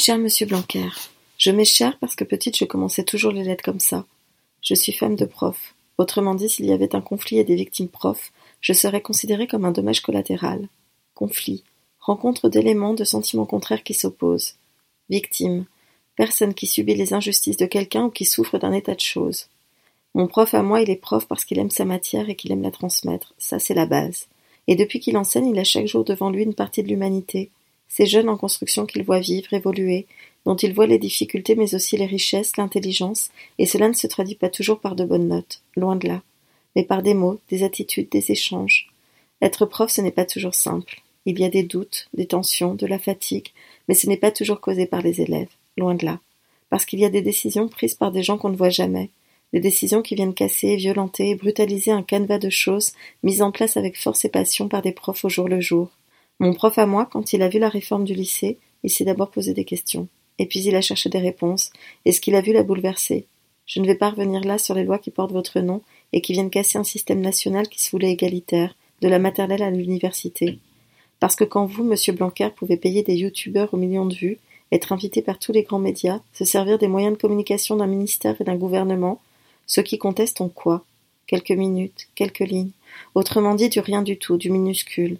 Cher monsieur Blanquer, je mets cher parce que petite je commençais toujours les lettres comme ça. Je suis femme de prof. Autrement dit, s'il y avait un conflit et des victimes profs, je serais considérée comme un dommage collatéral. Conflit. Rencontre d'éléments, de sentiments contraires qui s'opposent. Victime. Personne qui subit les injustices de quelqu'un ou qui souffre d'un état de choses. Mon prof à moi, il est prof parce qu'il aime sa matière et qu'il aime la transmettre. Ça, c'est la base. Et depuis qu'il enseigne, il a chaque jour devant lui une partie de l'humanité. Ces jeunes en construction qu'il voit vivre, évoluer, dont il voit les difficultés mais aussi les richesses, l'intelligence, et cela ne se traduit pas toujours par de bonnes notes, loin de là, mais par des mots, des attitudes, des échanges. Être prof, ce n'est pas toujours simple. Il y a des doutes, des tensions, de la fatigue, mais ce n'est pas toujours causé par les élèves, loin de là. Parce qu'il y a des décisions prises par des gens qu'on ne voit jamais, des décisions qui viennent casser, violenter, brutaliser un canevas de choses mises en place avec force et passion par des profs au jour le jour. Mon prof à moi, quand il a vu la réforme du lycée, il s'est d'abord posé des questions. Et puis il a cherché des réponses, et ce qu'il a vu l'a bouleversé. Je ne vais pas revenir là sur les lois qui portent votre nom et qui viennent casser un système national qui se voulait égalitaire, de la maternelle à l'université. Parce que quand vous, monsieur Blanquer, pouvez payer des youtubeurs aux millions de vues, être invité par tous les grands médias, se servir des moyens de communication d'un ministère et d'un gouvernement, ceux qui contestent ont quoi? Quelques minutes, quelques lignes. Autrement dit, du rien du tout, du minuscule.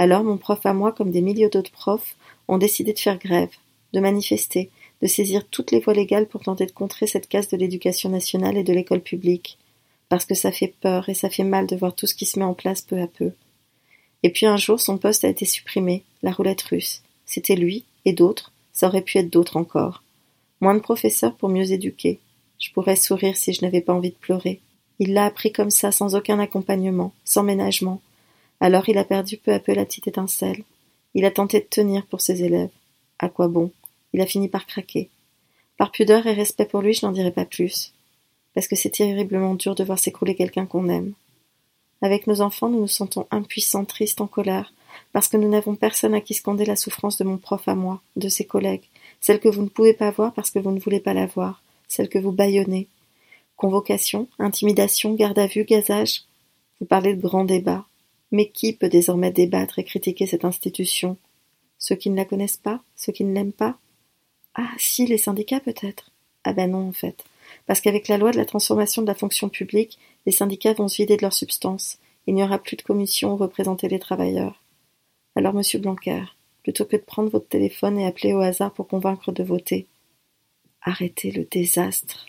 Alors mon prof à moi, comme des milliers d'autres profs, ont décidé de faire grève, de manifester, de saisir toutes les voies légales pour tenter de contrer cette casse de l'éducation nationale et de l'école publique. Parce que ça fait peur et ça fait mal de voir tout ce qui se met en place peu à peu. Et puis un jour, son poste a été supprimé, la roulette russe. C'était lui, et d'autres, ça aurait pu être d'autres encore. Moins de professeurs pour mieux éduquer, je pourrais sourire si je n'avais pas envie de pleurer. Il l'a appris comme ça, sans aucun accompagnement, sans ménagement. Alors il a perdu peu à peu la petite étincelle. Il a tenté de tenir pour ses élèves. À quoi bon? Il a fini par craquer. Par pudeur et respect pour lui, je n'en dirai pas plus. Parce que c'est terriblement dur de voir s'écrouler quelqu'un qu'on aime. Avec nos enfants, nous nous sentons impuissants, tristes, en colère, parce que nous n'avons personne à qui scander la souffrance de mon prof à moi, de ses collègues, celle que vous ne pouvez pas voir parce que vous ne voulez pas la voir, celle que vous bâillonnez. Convocation, intimidation, garde à vue, gazage. Vous parlez de grands débats. Mais qui peut désormais débattre et critiquer cette institution? Ceux qui ne la connaissent pas? Ceux qui ne l'aiment pas? Ah, si, les syndicats peut-être Ah ben non, en fait. Parce qu'avec la loi de la transformation de la fonction publique, les syndicats vont se vider de leur substance. Il n'y aura plus de commission où représenter les travailleurs. Alors, monsieur Blanquer, plutôt que de prendre votre téléphone et appeler au hasard pour convaincre de voter, Arrêtez le désastre.